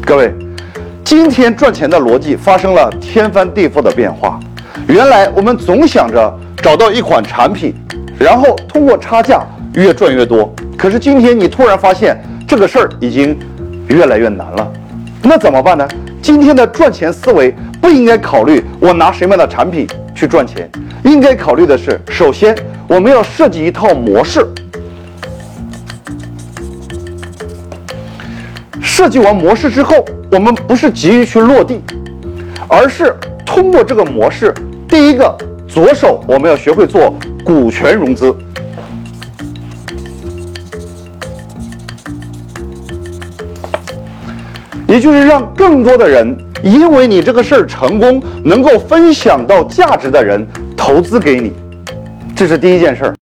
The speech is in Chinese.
各位，今天赚钱的逻辑发生了天翻地覆的变化。原来我们总想着找到一款产品，然后通过差价越赚越多。可是今天你突然发现这个事儿已经越来越难了，那怎么办呢？今天的赚钱思维不应该考虑我拿什么样的产品去赚钱，应该考虑的是，首先我们要设计一套模式。设计完模式之后，我们不是急于去落地，而是通过这个模式，第一个，左手我们要学会做股权融资，也就是让更多的人因为你这个事儿成功，能够分享到价值的人投资给你，这是第一件事儿。